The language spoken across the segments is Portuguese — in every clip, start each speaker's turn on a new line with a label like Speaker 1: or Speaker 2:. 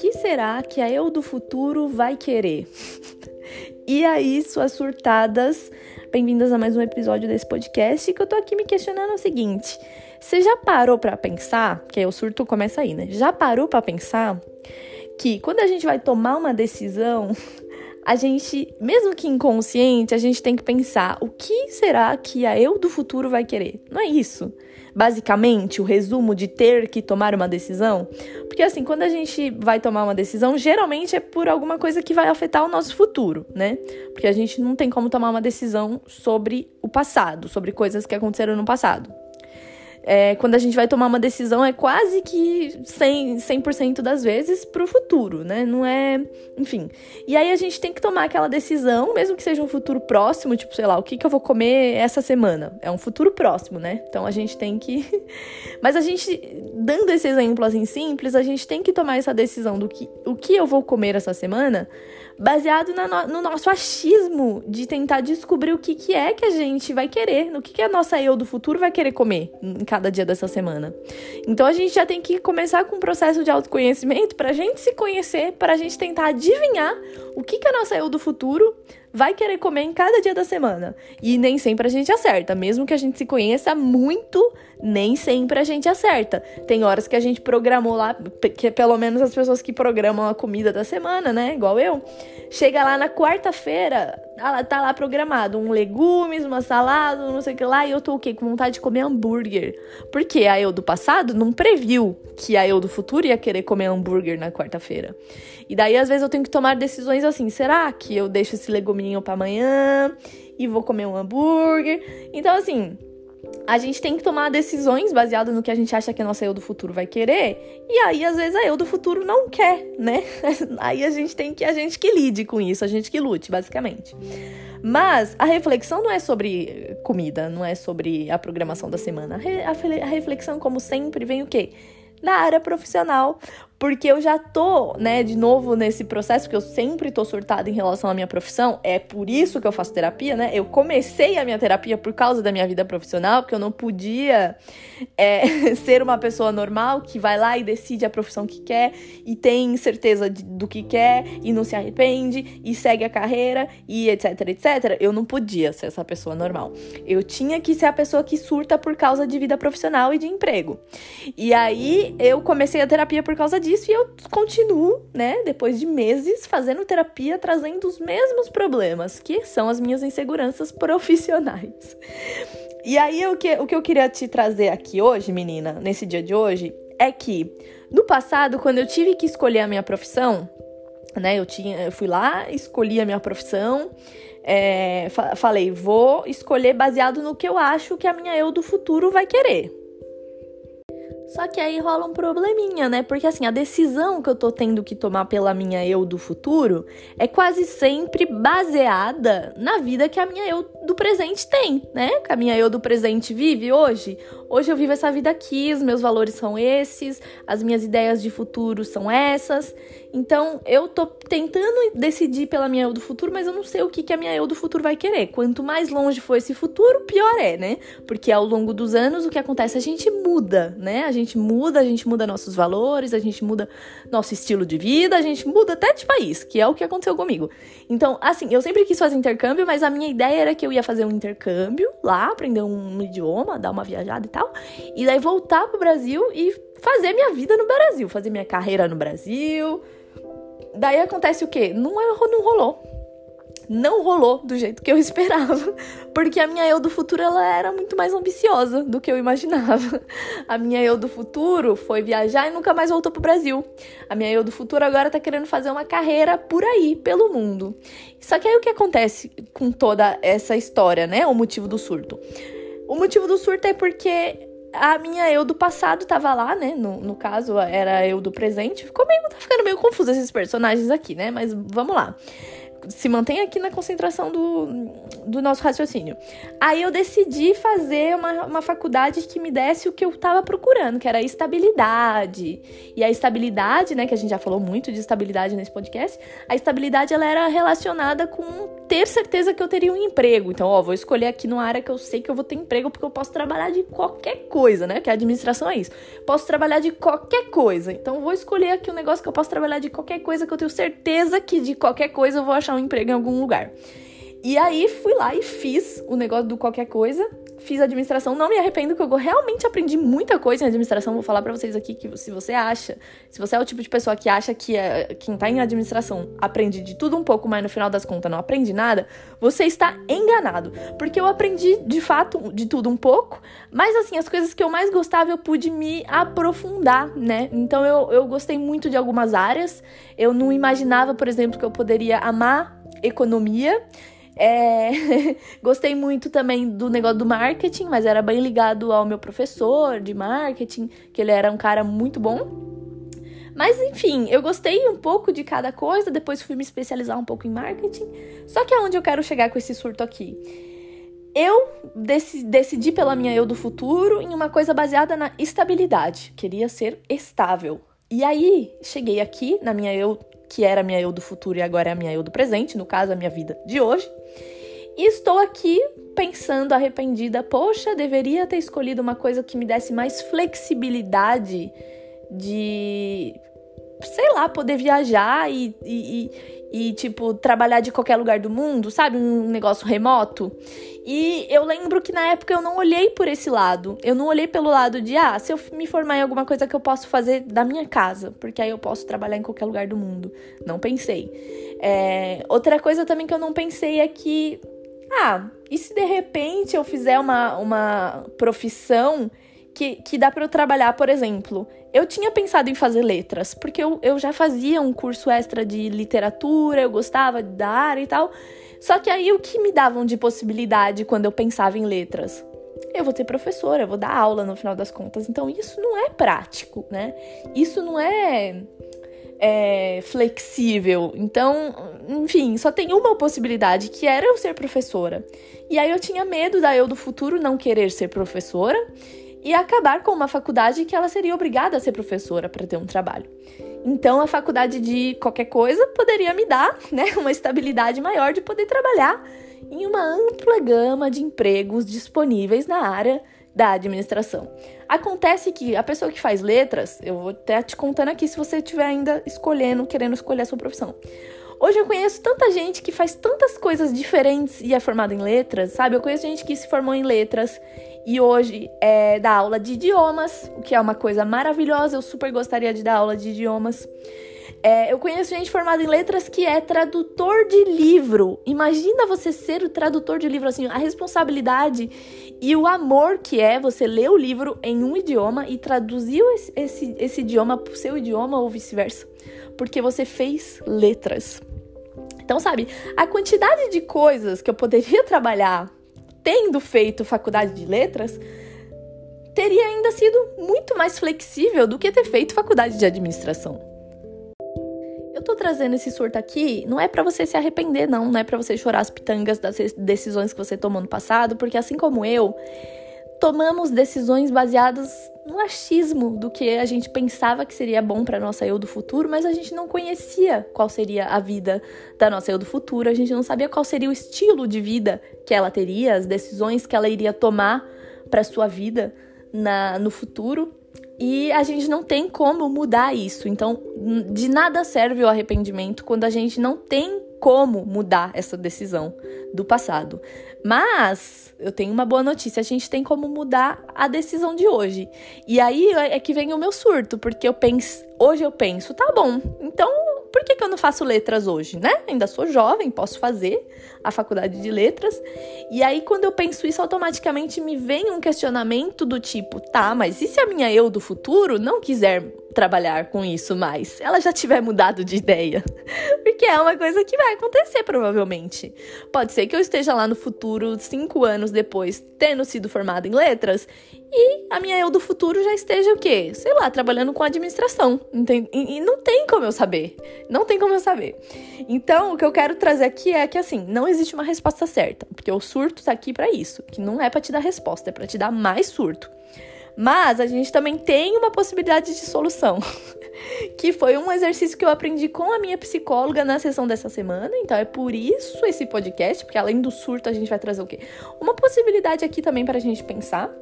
Speaker 1: que será que a eu do futuro vai querer? e aí, suas surtadas, bem-vindas a mais um episódio desse podcast que eu tô aqui me questionando o seguinte: você já parou para pensar, que aí o surto começa aí, né? Já parou para pensar que quando a gente vai tomar uma decisão, a gente, mesmo que inconsciente, a gente tem que pensar o que será que a eu do futuro vai querer. Não é isso? Basicamente, o resumo de ter que tomar uma decisão? Porque assim, quando a gente vai tomar uma decisão, geralmente é por alguma coisa que vai afetar o nosso futuro, né? Porque a gente não tem como tomar uma decisão sobre o passado, sobre coisas que aconteceram no passado é, quando a gente vai tomar uma decisão, é quase que 100%, 100 das vezes para o futuro, né? Não é. Enfim. E aí a gente tem que tomar aquela decisão, mesmo que seja um futuro próximo, tipo, sei lá, o que, que eu vou comer essa semana? É um futuro próximo, né? Então a gente tem que. Mas a gente, dando esse exemplo assim simples, a gente tem que tomar essa decisão do que o que eu vou comer essa semana baseado no, no, nosso achismo de tentar descobrir o que, que é que a gente vai querer, no que, que a nossa eu do futuro vai querer comer em cada dia dessa semana. Então a gente já tem que começar com um processo de autoconhecimento para a gente se conhecer, para a gente tentar adivinhar o que, que a nossa eu do futuro vai querer comer em cada dia da semana. E nem sempre a gente acerta, mesmo que a gente se conheça muito, nem sempre a gente acerta. Tem horas que a gente programou lá, que é pelo menos as pessoas que programam a comida da semana, né, igual eu, chega lá na quarta-feira, tá, tá lá programado um legumes, uma salada, não sei o que lá, e eu tô o quê? Com vontade de comer hambúrguer. Porque a eu do passado não previu que a eu do futuro ia querer comer hambúrguer na quarta-feira. E daí às vezes eu tenho que tomar decisões assim, será que eu deixo esse leguminho para amanhã e vou comer um hambúrguer? Então assim, a gente tem que tomar decisões baseadas no que a gente acha que a nossa eu do futuro vai querer. E aí, às vezes, a eu do futuro não quer, né? Aí a gente tem que a gente que lide com isso, a gente que lute, basicamente. Mas a reflexão não é sobre comida, não é sobre a programação da semana. A, reflexão, como sempre, vem o quê? Na área profissional, porque eu já tô, né, de novo nesse processo, porque eu sempre tô surtada em relação à minha profissão, é por isso que eu faço terapia, né? Eu comecei a minha terapia por causa da minha vida profissional, porque eu não podia é, ser uma pessoa normal que vai lá e decide a profissão que quer e tem certeza de, do que quer e não se arrepende e segue a carreira e etc, etc. Eu não podia ser essa pessoa normal. Eu tinha que ser a pessoa que surta por causa de vida profissional e de emprego. E aí eu comecei a terapia por causa disso disso e eu continuo, né, depois de meses fazendo terapia, trazendo os mesmos problemas, que são as minhas inseguranças profissionais. E aí o que, o que eu queria te trazer aqui hoje, menina, nesse dia de hoje, é que no passado, quando eu tive que escolher a minha profissão, né, eu tinha, eu fui lá, escolhi a minha profissão, é, falei, vou escolher baseado no que eu acho que a minha eu do futuro vai querer. Só que aí rola um probleminha, né? Porque assim, a decisão que eu tô tendo que tomar pela minha eu do futuro é quase sempre baseada na vida que a minha eu do presente tem, né? Que a minha eu do presente vive hoje. Hoje eu vivo essa vida aqui, os meus valores são esses, as minhas ideias de futuro são essas. Então eu tô tentando decidir pela minha eu do futuro, mas eu não sei o que, que a minha eu do futuro vai querer. Quanto mais longe for esse futuro, pior é, né? Porque ao longo dos anos o que acontece? A gente muda, né? A gente muda, a gente muda nossos valores, a gente muda nosso estilo de vida, a gente muda até de país, que é o que aconteceu comigo. Então, assim, eu sempre quis fazer intercâmbio, mas a minha ideia era que eu ia fazer um intercâmbio lá, aprender um idioma, dar uma viajada e tal, e daí voltar pro Brasil e fazer minha vida no Brasil, fazer minha carreira no Brasil. Daí acontece o quê? Não, não rolou não rolou do jeito que eu esperava, porque a minha eu do futuro ela era muito mais ambiciosa do que eu imaginava. A minha eu do futuro foi viajar e nunca mais voltou pro Brasil. A minha eu do futuro agora tá querendo fazer uma carreira por aí, pelo mundo. Só que aí o que acontece com toda essa história, né? O motivo do surto. O motivo do surto é porque a minha eu do passado tava lá, né? No, no caso, era eu do presente. Ficou meio, tá ficando meio confuso esses personagens aqui, né? Mas vamos lá se mantém aqui na concentração do, do nosso raciocínio. Aí eu decidi fazer uma, uma faculdade que me desse o que eu estava procurando, que era estabilidade. E a estabilidade, né, que a gente já falou muito de estabilidade nesse podcast, a estabilidade ela era relacionada com ter certeza que eu teria um emprego. Então, ó, vou escolher aqui numa área que eu sei que eu vou ter emprego, porque eu posso trabalhar de qualquer coisa, né? Que a administração é isso. Posso trabalhar de qualquer coisa. Então, vou escolher aqui um negócio que eu posso trabalhar de qualquer coisa, que eu tenho certeza que de qualquer coisa eu vou achar um emprego em algum lugar. E aí fui lá e fiz o negócio do qualquer coisa fiz administração, não me arrependo, que eu realmente aprendi muita coisa em administração. Vou falar para vocês aqui que se você acha, se você é o tipo de pessoa que acha que é, quem tá em administração aprende de tudo um pouco, mas no final das contas não aprende nada, você está enganado. Porque eu aprendi de fato de tudo um pouco, mas assim, as coisas que eu mais gostava eu pude me aprofundar, né? Então eu, eu gostei muito de algumas áreas. Eu não imaginava, por exemplo, que eu poderia amar economia. É... Gostei muito também do negócio do marketing, mas era bem ligado ao meu professor de marketing, que ele era um cara muito bom. Mas enfim, eu gostei um pouco de cada coisa, depois fui me especializar um pouco em marketing. Só que aonde eu quero chegar com esse surto aqui? Eu decidi pela minha eu do futuro em uma coisa baseada na estabilidade. Queria ser estável. E aí, cheguei aqui na minha eu que era a minha eu do futuro e agora é a minha eu do presente, no caso, a minha vida de hoje. E estou aqui pensando arrependida, poxa, deveria ter escolhido uma coisa que me desse mais flexibilidade de, sei lá, poder viajar e, e, e, tipo, trabalhar de qualquer lugar do mundo, sabe? Um negócio remoto. E eu lembro que na época eu não olhei por esse lado. Eu não olhei pelo lado de, ah, se eu me formar em alguma coisa que eu posso fazer da minha casa, porque aí eu posso trabalhar em qualquer lugar do mundo. Não pensei. É, outra coisa também que eu não pensei é que, ah, e se de repente eu fizer uma, uma profissão que, que dá para eu trabalhar, por exemplo, eu tinha pensado em fazer letras, porque eu, eu já fazia um curso extra de literatura, eu gostava da área e tal. Só que aí o que me davam de possibilidade quando eu pensava em letras? Eu vou ter professora, eu vou dar aula no final das contas. Então isso não é prático, né? Isso não é, é flexível. Então, enfim, só tem uma possibilidade, que era eu ser professora. E aí eu tinha medo da eu do futuro não querer ser professora e acabar com uma faculdade que ela seria obrigada a ser professora para ter um trabalho. Então, a faculdade de qualquer coisa poderia me dar né, uma estabilidade maior de poder trabalhar em uma ampla gama de empregos disponíveis na área da administração. Acontece que a pessoa que faz letras, eu vou até te contando aqui se você estiver ainda escolhendo, querendo escolher a sua profissão. Hoje eu conheço tanta gente que faz tantas coisas diferentes e é formada em letras, sabe? Eu conheço gente que se formou em letras e hoje é da aula de idiomas, o que é uma coisa maravilhosa. Eu super gostaria de dar aula de idiomas. É, eu conheço gente formada em letras que é tradutor de livro. Imagina você ser o tradutor de livro, assim, a responsabilidade e o amor que é você ler o livro em um idioma e traduzir esse, esse, esse idioma para o seu idioma ou vice-versa. Porque você fez letras. Então, sabe, a quantidade de coisas que eu poderia trabalhar tendo feito faculdade de letras teria ainda sido muito mais flexível do que ter feito faculdade de administração. Eu tô trazendo esse surto aqui, não é para você se arrepender não, não é para você chorar as pitangas das decisões que você tomou no passado, porque assim como eu, tomamos decisões baseadas no achismo do que a gente pensava que seria bom para nossa eu do futuro, mas a gente não conhecia qual seria a vida da nossa eu do futuro, a gente não sabia qual seria o estilo de vida que ela teria, as decisões que ela iria tomar para sua vida na, no futuro. E a gente não tem como mudar isso. Então, de nada serve o arrependimento quando a gente não tem como mudar essa decisão do passado. Mas eu tenho uma boa notícia: a gente tem como mudar a decisão de hoje. E aí é que vem o meu surto, porque eu penso, hoje eu penso, tá bom, então por que, que eu não faço letras hoje, né? Ainda sou jovem, posso fazer a faculdade de letras. E aí, quando eu penso isso, automaticamente me vem um questionamento do tipo: tá, mas e se a minha eu do futuro não quiser trabalhar com isso mais? Ela já tiver mudado de ideia? Porque é uma coisa que vai acontecer, provavelmente. Pode ser que eu esteja lá no futuro, cinco anos depois, tendo sido formada em letras, e a minha eu do futuro já esteja o quê? Sei lá, trabalhando com administração. E, não tem como eu saber. Não tem como eu saber. Então, o que eu quero trazer aqui é que assim, não existe uma resposta certa, porque o surto tá aqui para isso, que não é para te dar resposta, é para te dar mais surto. Mas a gente também tem uma possibilidade de solução. que foi um exercício que eu aprendi com a minha psicóloga na sessão dessa semana. Então é por isso esse podcast, porque além do surto a gente vai trazer o quê? Uma possibilidade aqui também para a gente pensar.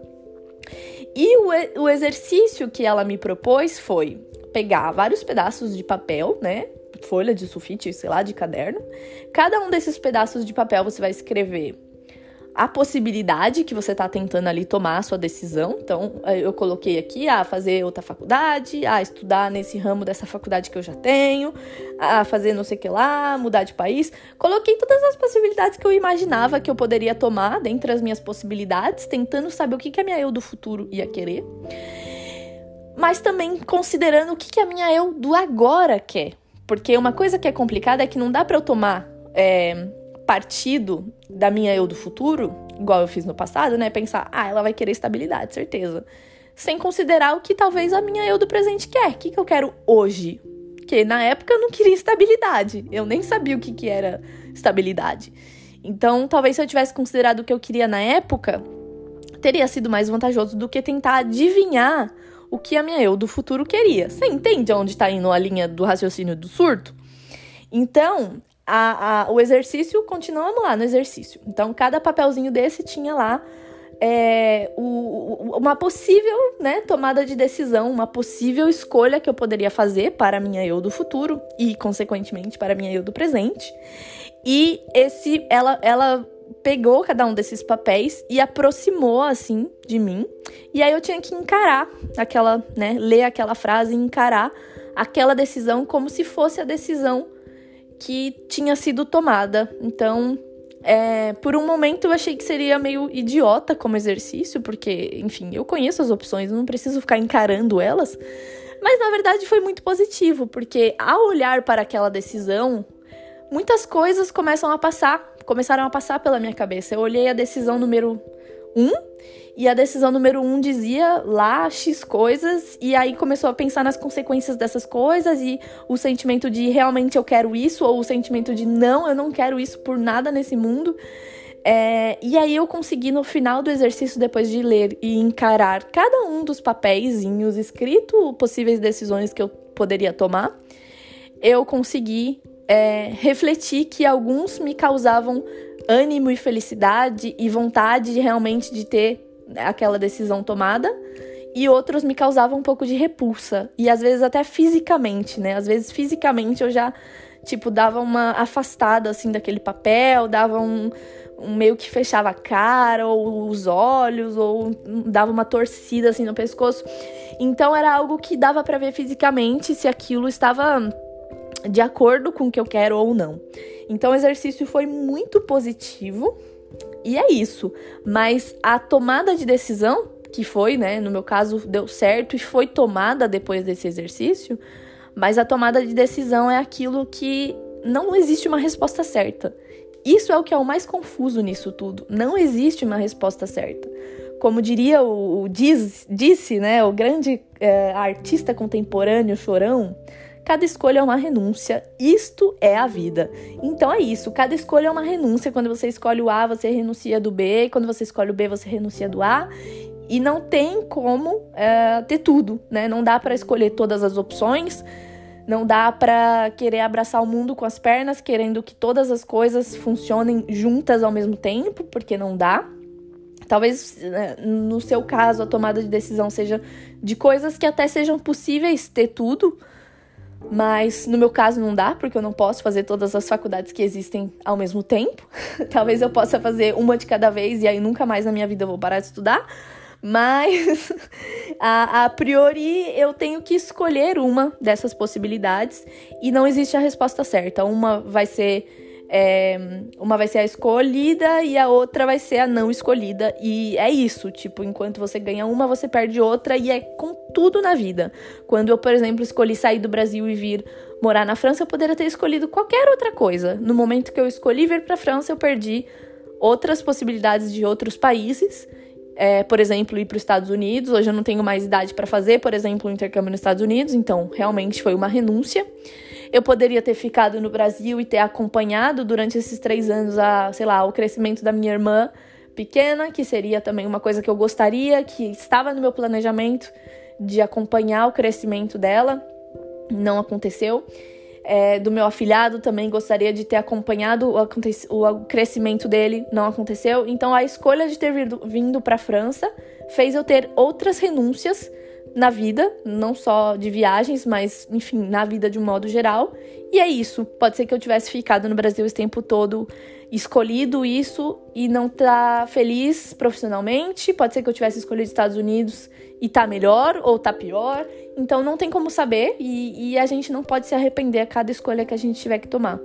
Speaker 1: E o, o exercício que ela me propôs foi pegar vários pedaços de papel, né? Folha de sulfite, sei lá, de caderno. Cada um desses pedaços de papel você vai escrever a possibilidade que você está tentando ali tomar a sua decisão. Então, eh, eu coloquei aqui a fazer outra faculdade, a estudar nesse ramo dessa faculdade que eu já tenho, a fazer não sei o que lá, mudar de país. Coloquei todas as possibilidades que eu imaginava que eu poderia tomar dentre as minhas possibilidades, tentando saber o que, que a minha eu do futuro ia querer. Mas também considerando o que, que a minha eu do agora quer. Porque uma coisa que é complicada é que não dá para eu tomar. É, partido da minha eu do futuro, igual eu fiz no passado, né? Pensar, ah, ela vai querer estabilidade, certeza. Sem considerar o que talvez a minha eu do presente quer. O que, que eu quero hoje? Porque na época eu não queria estabilidade. Eu nem sabia o que, que era estabilidade. Então, talvez se eu tivesse considerado o que eu queria na época, teria sido mais vantajoso do que tentar adivinhar o que a minha eu do futuro queria. Você entende onde está indo a linha do raciocínio do surto? Então, a, a, o exercício, continuamos lá no exercício. Então, cada papelzinho desse tinha lá é, o, uma possível né, tomada de decisão, uma possível escolha que eu poderia fazer para a minha eu do futuro e, consequentemente, para a minha eu do presente. E esse, ela, ela pegou cada um desses papéis e aproximou assim de mim. E aí eu tinha que encarar aquela, né, ler aquela frase e encarar aquela decisão como se fosse a decisão que tinha sido tomada. Então, é, por um momento eu achei que seria meio idiota como exercício, porque, enfim, eu conheço as opções, não preciso ficar encarando elas. Mas na verdade foi muito positivo, porque ao olhar para aquela decisão, muitas coisas começam a passar, começaram a passar pela minha cabeça. Eu olhei a decisão número um e a decisão número um dizia lá X coisas, e aí começou a pensar nas consequências dessas coisas, e o sentimento de realmente eu quero isso, ou o sentimento de não, eu não quero isso por nada nesse mundo. É, e aí eu consegui, no final do exercício, depois de ler e encarar cada um dos papeizinhos escrito possíveis decisões que eu poderia tomar, eu consegui é, refletir que alguns me causavam ânimo e felicidade e vontade de realmente de ter aquela decisão tomada e outros me causavam um pouco de repulsa e às vezes até fisicamente, né? Às vezes fisicamente eu já tipo dava uma afastada assim daquele papel, dava um, um meio que fechava a cara ou os olhos ou dava uma torcida assim no pescoço. Então era algo que dava para ver fisicamente se aquilo estava de acordo com o que eu quero ou não. Então o exercício foi muito positivo e é isso. Mas a tomada de decisão, que foi, né, no meu caso, deu certo e foi tomada depois desse exercício, mas a tomada de decisão é aquilo que não existe uma resposta certa. Isso é o que é o mais confuso nisso tudo. Não existe uma resposta certa. Como diria o, o Diz, disse, né, o grande é, artista contemporâneo chorão, Cada escolha é uma renúncia. Isto é a vida. Então é isso. Cada escolha é uma renúncia. Quando você escolhe o A, você renuncia do B. Quando você escolhe o B, você renuncia do A. E não tem como é, ter tudo, né? Não dá para escolher todas as opções. Não dá para querer abraçar o mundo com as pernas, querendo que todas as coisas funcionem juntas ao mesmo tempo, porque não dá. Talvez né, no seu caso a tomada de decisão seja de coisas que até sejam possíveis ter tudo, mas no meu caso não dá, porque eu não posso fazer todas as faculdades que existem ao mesmo tempo. Talvez eu possa fazer uma de cada vez e aí nunca mais na minha vida eu vou parar de estudar. Mas a, a priori eu tenho que escolher uma dessas possibilidades e não existe a resposta certa. Uma vai ser é, uma vai ser a escolhida e a outra vai ser a não escolhida. E é isso, tipo, enquanto você ganha uma, você perde outra, e é com tudo na vida. Quando eu, por exemplo, escolhi sair do Brasil e vir morar na França, eu poderia ter escolhido qualquer outra coisa. No momento que eu escolhi vir para a França, eu perdi outras possibilidades de outros países. É, por exemplo, ir para os Estados Unidos. Hoje eu não tenho mais idade para fazer, por exemplo, um intercâmbio nos Estados Unidos, então realmente foi uma renúncia. Eu poderia ter ficado no Brasil e ter acompanhado durante esses três anos a, sei lá, o crescimento da minha irmã pequena, que seria também uma coisa que eu gostaria, que estava no meu planejamento de acompanhar o crescimento dela. não aconteceu. É, do meu afilhado também gostaria de ter acompanhado o, o, crescimento dele, não aconteceu. Então a escolha de ter vindo, vindo para a França fez eu ter outras renúncias na vida, não só de viagens, mas enfim, na vida de um modo geral. E é isso. Pode ser que eu tivesse ficado no Brasil esse tempo todo escolhido isso e não tá feliz profissionalmente. Pode ser que eu tivesse escolhido Estados Unidos e tá melhor ou tá pior. Então não tem como saber e, e, a gente não pode se arrepender a cada escolha que a gente tiver que tomar.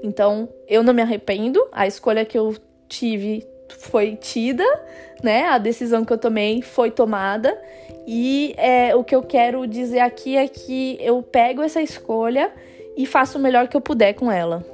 Speaker 1: Então eu não me arrependo, a escolha que eu tive foi tida, né? A decisão que eu tomei foi tomada. E é, o que eu quero dizer aqui é que eu pego essa escolha e faço o melhor que eu puder com ela.